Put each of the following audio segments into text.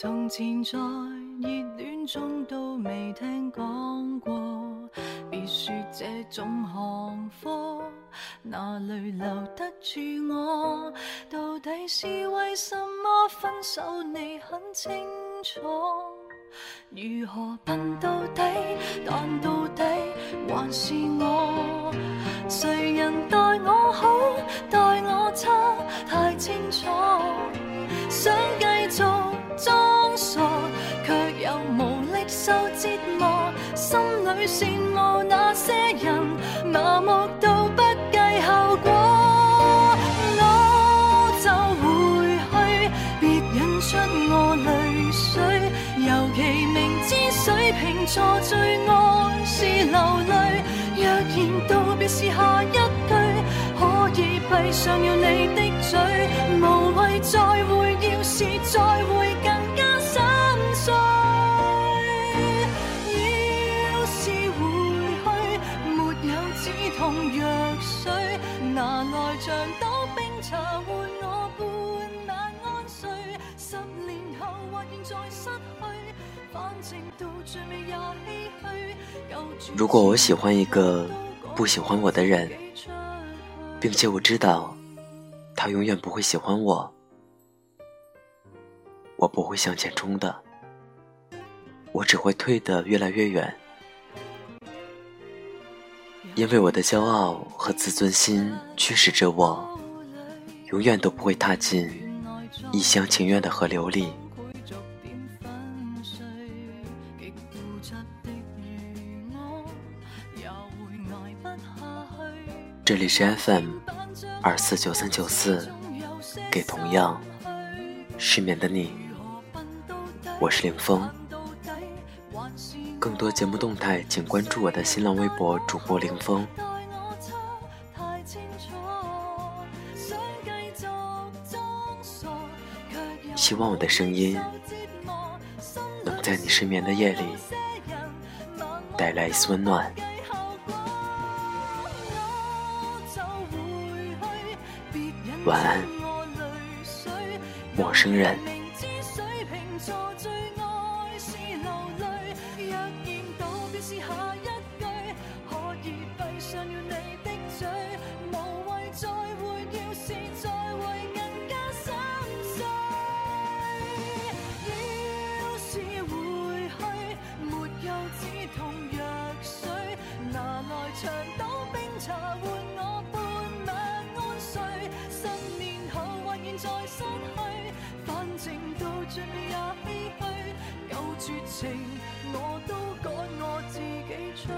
从前在热恋中都未听讲过，别说这种行货，哪里留得住我？到底是为什么分手？你很清楚。如何笨到底？但到底还是我。谁人待我好，待我差，错最爱是流泪，若然道别是下一句，可以闭上了你的嘴，无谓再会，要是再会更加心碎。要是回去，没有止痛药水，拿来像如果我喜欢一个不喜欢我的人，并且我知道他永远不会喜欢我，我不会向前冲的，我只会退得越来越远，因为我的骄傲和自尊心驱使着我，永远都不会踏进一厢情愿的河流里。这里是 FM 二四九三九四，给同样失眠的你，我是凌风。更多节目动态，请关注我的新浪微博主播凌风。希望我的声音能在你失眠的夜里带来一丝温暖。晚安，陌生人。明知水瓶座最愛是流淚，若然道別是下一句，可以閉上情我都趕我自己出去。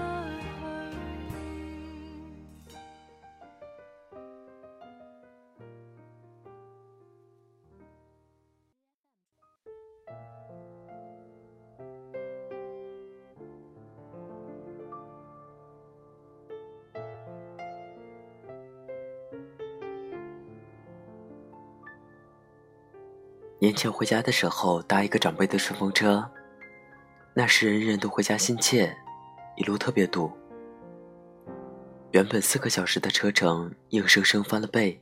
年前回家的时候，搭一个长辈的顺风车，那时人人都回家心切，一路特别堵。原本四个小时的车程，硬生生翻了倍。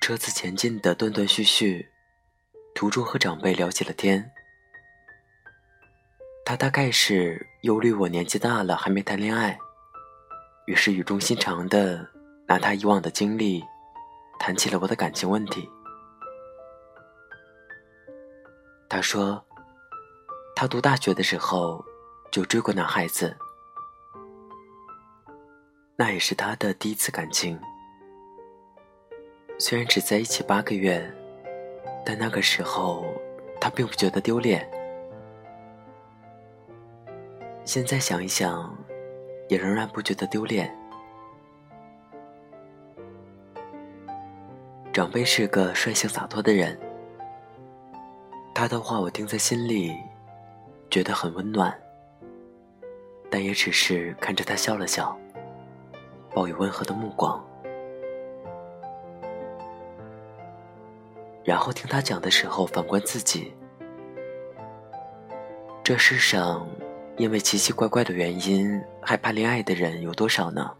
车子前进的断断续续，途中和长辈聊起了天。他大概是忧虑我年纪大了还没谈恋爱，于是语重心长的拿他以往的经历。谈起了我的感情问题。他说，他读大学的时候就追过男孩子，那也是他的第一次感情。虽然只在一起八个月，但那个时候他并不觉得丢脸。现在想一想，也仍然不觉得丢脸。长辈是个率性洒脱的人，他的话我听在心里，觉得很温暖，但也只是看着他笑了笑，报以温和的目光。然后听他讲的时候，反观自己，这世上因为奇奇怪怪的原因害怕恋爱的人有多少呢？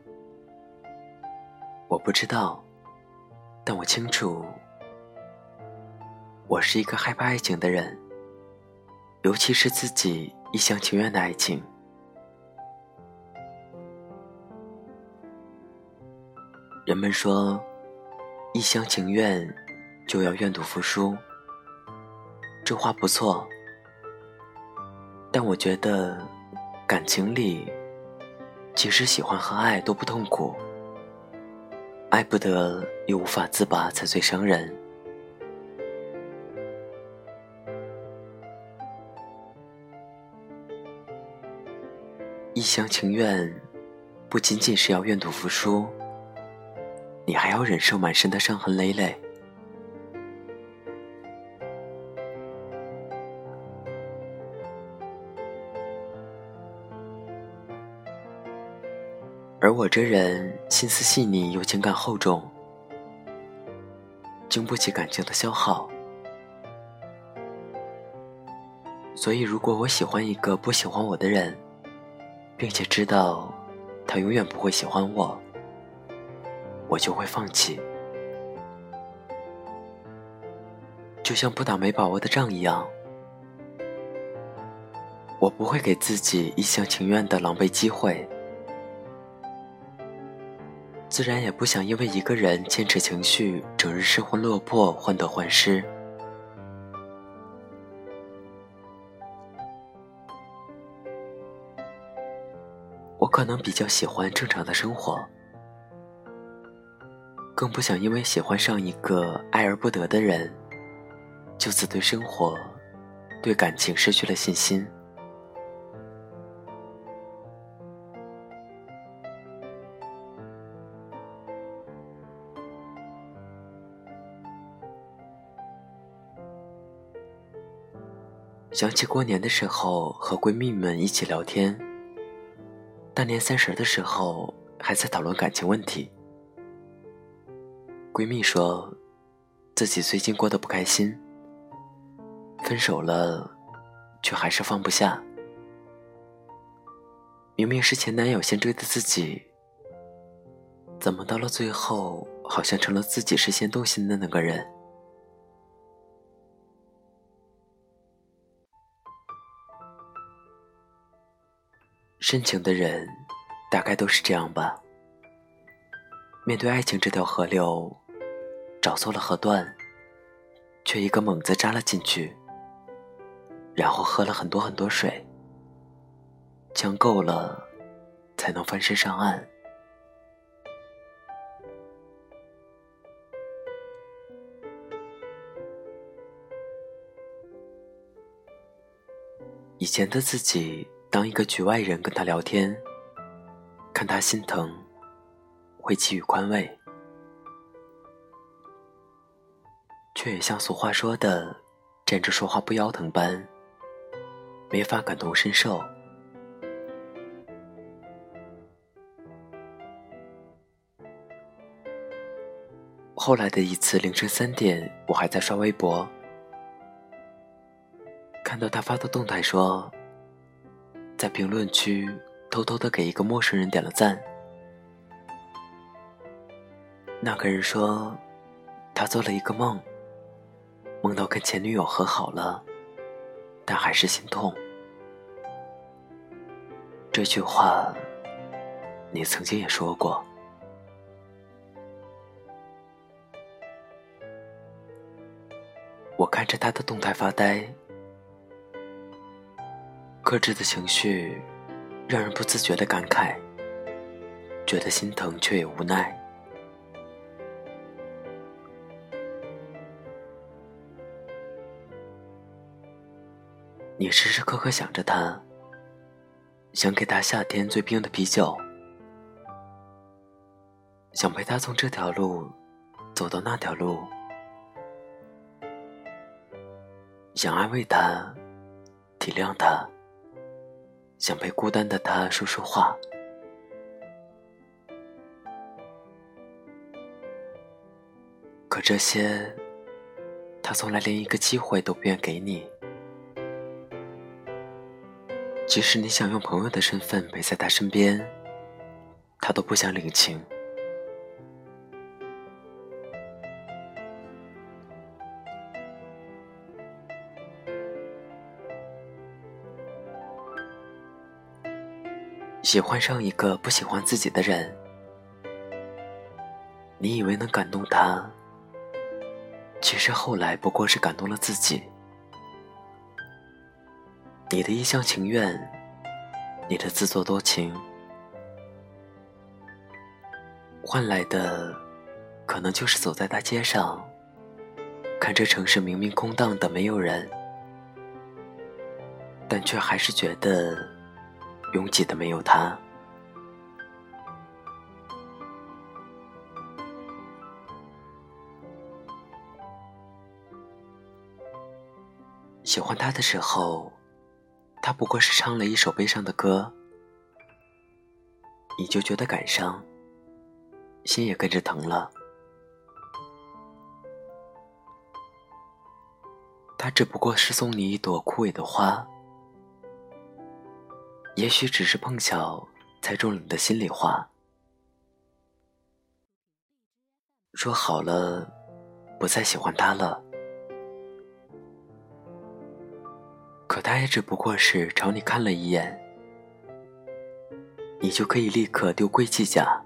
我不知道。但我清楚，我是一个害怕爱情的人，尤其是自己一厢情愿的爱情。人们说，一厢情愿就要愿赌服输，这话不错。但我觉得，感情里，其实喜欢和爱都不痛苦，爱不得又无法自拔才最伤人。厢情愿，不仅仅是要愿赌服输，你还要忍受满身的伤痕累累。而我这人心思细腻又情感厚重，经不起感情的消耗，所以如果我喜欢一个不喜欢我的人，并且知道他永远不会喜欢我，我就会放弃，就像不打没把握的仗一样，我不会给自己一厢情愿的狼狈机会。自然也不想因为一个人坚持情绪，整日失魂落魄、患得患失。可能比较喜欢正常的生活，更不想因为喜欢上一个爱而不得的人，就此对生活、对感情失去了信心。想起过年的时候和闺蜜们一起聊天，大年三十的时候还在讨论感情问题。闺蜜说，自己最近过得不开心，分手了，却还是放不下。明明是前男友先追的自己，怎么到了最后，好像成了自己是先动心的那个人？深情的人，大概都是这样吧。面对爱情这条河流，找错了河段，却一个猛子扎了进去，然后喝了很多很多水，呛够了，才能翻身上岸。以前的自己。当一个局外人跟他聊天，看他心疼，会给予宽慰，却也像俗话说的“站着说话不腰疼”般，没法感同身受。后来的一次凌晨三点，我还在刷微博，看到他发的动态说。在评论区偷偷的给一个陌生人点了赞。那个人说，他做了一个梦，梦到跟前女友和好了，但还是心痛。这句话，你曾经也说过。我看着他的动态发呆。克制的情绪，让人不自觉的感慨，觉得心疼却也无奈。你时时刻刻想着他，想给他夏天最冰的啤酒，想陪他从这条路走到那条路，想安慰他，体谅他。想陪孤单的他说说话，可这些，他从来连一个机会都不愿给你。即使你想用朋友的身份陪在他身边，他都不想领情。喜欢上一个不喜欢自己的人，你以为能感动他，其实后来不过是感动了自己。你的一厢情愿，你的自作多情，换来的可能就是走在大街上，看这城市明明空荡的没有人，但却还是觉得。拥挤的没有他。喜欢他的时候，他不过是唱了一首悲伤的歌，你就觉得感伤，心也跟着疼了。他只不过是送你一朵枯萎的花。也许只是碰巧猜中了你的心里话，说好了不再喜欢他了，可他也只不过是朝你看了一眼，你就可以立刻丢盔弃甲，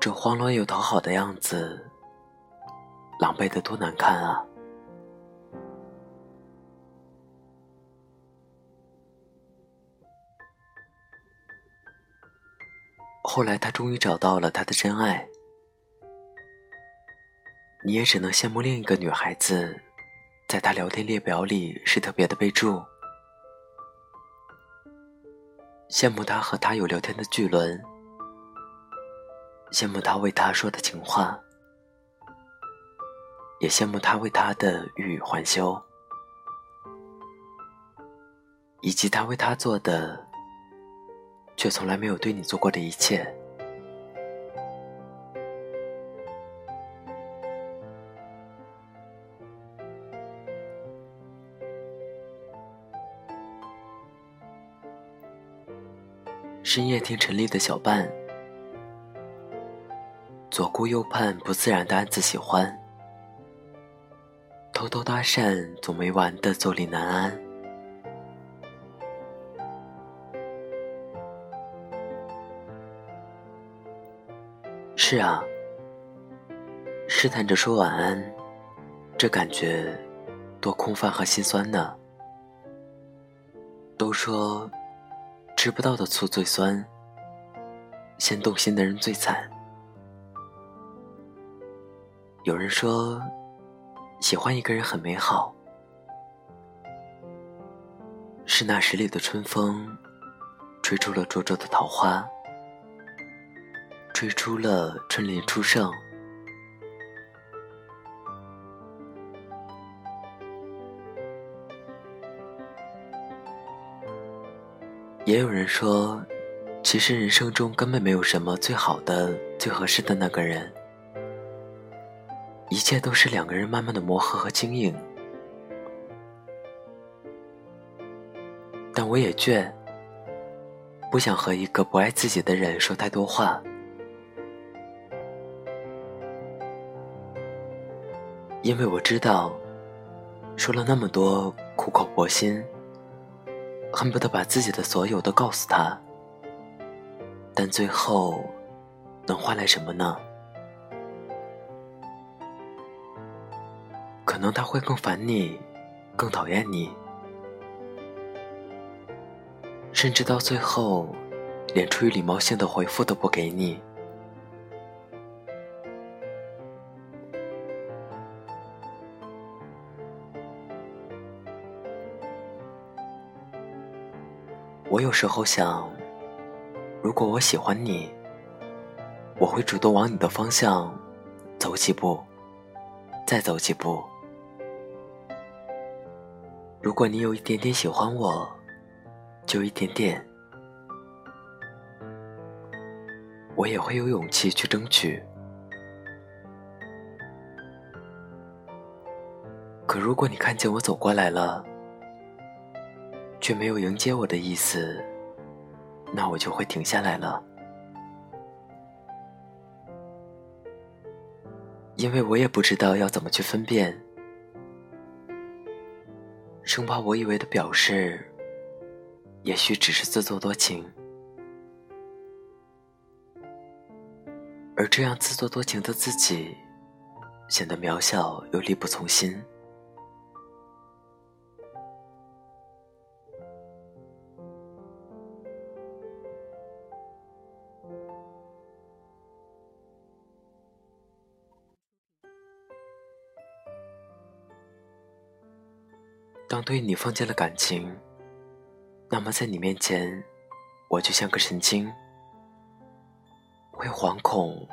这慌乱又讨好的样子，狼狈的多难看啊！后来，他终于找到了他的真爱，你也只能羡慕另一个女孩子，在他聊天列表里是特别的备注，羡慕他和他有聊天的巨轮，羡慕他为他说的情话，也羡慕他为他的欲语还休，以及他为他做的。却从来没有对你做过的一切。深夜听陈粒的小半，左顾右盼，不自然的暗自喜欢，偷偷搭讪，总没完的坐立难安。是啊，试探着说晚安，这感觉多空泛和心酸呢。都说吃不到的醋最酸，先动心的人最惨。有人说，喜欢一个人很美好，是那十里的春风，吹出了灼灼的桃花。吹出了春林初盛，也有人说，其实人生中根本没有什么最好的、最合适的那个人，一切都是两个人慢慢的磨合和经营。但我也倦，不想和一个不爱自己的人说太多话。因为我知道，说了那么多苦口婆心，恨不得把自己的所有都告诉他，但最后能换来什么呢？可能他会更烦你，更讨厌你，甚至到最后，连出于礼貌性的回复都不给你。我有时候想，如果我喜欢你，我会主动往你的方向走几步，再走几步。如果你有一点点喜欢我，就一点点，我也会有勇气去争取。可如果你看见我走过来了，却没有迎接我的意思，那我就会停下来了，因为我也不知道要怎么去分辨，生怕我以为的表示也许只是自作多情，而这样自作多情的自己，显得渺小又力不从心。当对你放弃了感情，那么在你面前，我就像个神经，会惶恐，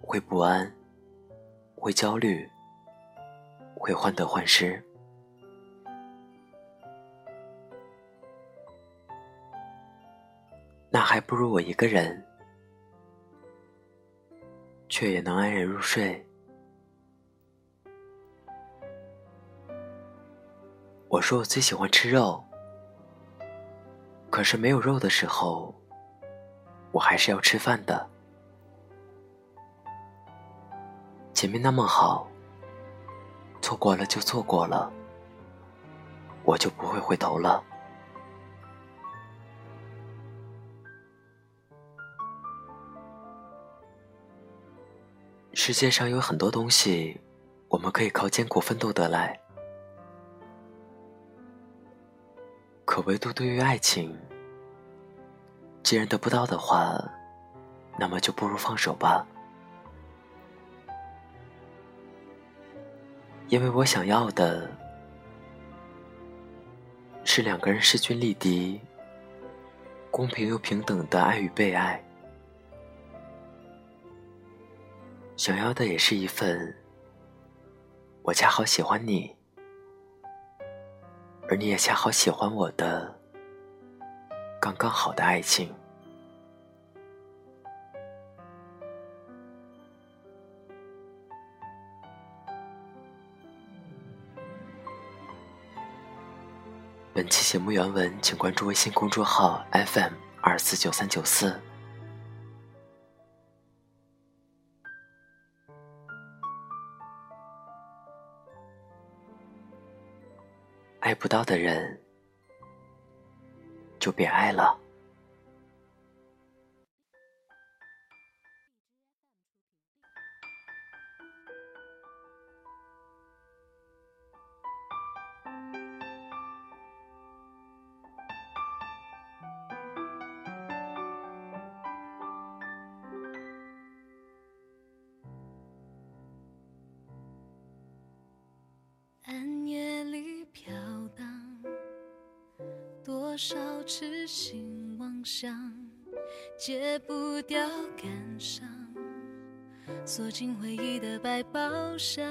会不安，会焦虑，会患得患失。那还不如我一个人，却也能安然入睡。我说我最喜欢吃肉，可是没有肉的时候，我还是要吃饭的。前面那么好，错过了就错过了，我就不会回头了。世界上有很多东西，我们可以靠艰苦奋斗得来。可唯独对于爱情，既然得不到的话，那么就不如放手吧。因为我想要的是两个人势均力敌、公平又平等的爱与被爱，想要的也是一份我恰好喜欢你。而你也恰好喜欢我的刚刚好的爱情。本期节目原文，请关注微信公众号 FM 二四九三九四。爱不到的人，就别爱了。痴心妄想，戒不掉感伤，锁进回忆的百宝箱。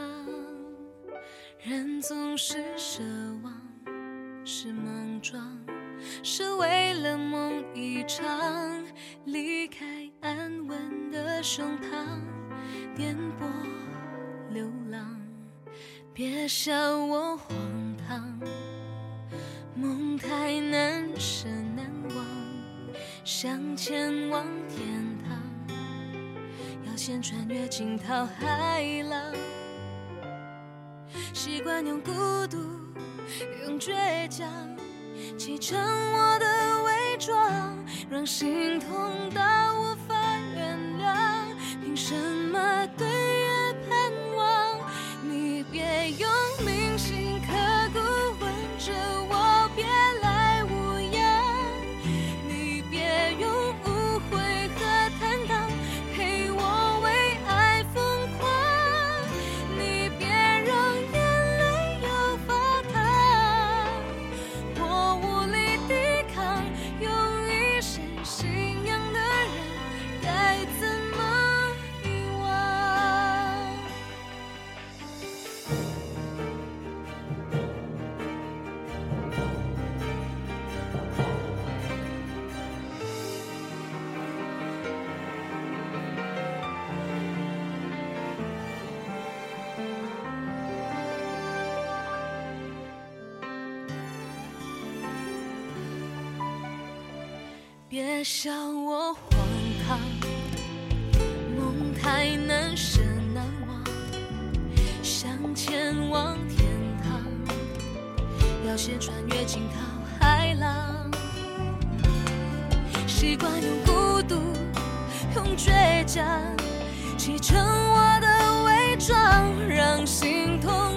人总是奢望，是莽撞，是为了梦一场，离开安稳的胸膛，颠簸流浪。别笑我惊涛骇浪。习惯用孤独，用倔强，砌成我的伪装，让心痛到无法别笑我荒唐梦太难舍难忘想前往天堂。要先穿越惊涛骇浪习惯用孤独用倔强砌成我的伪装让心痛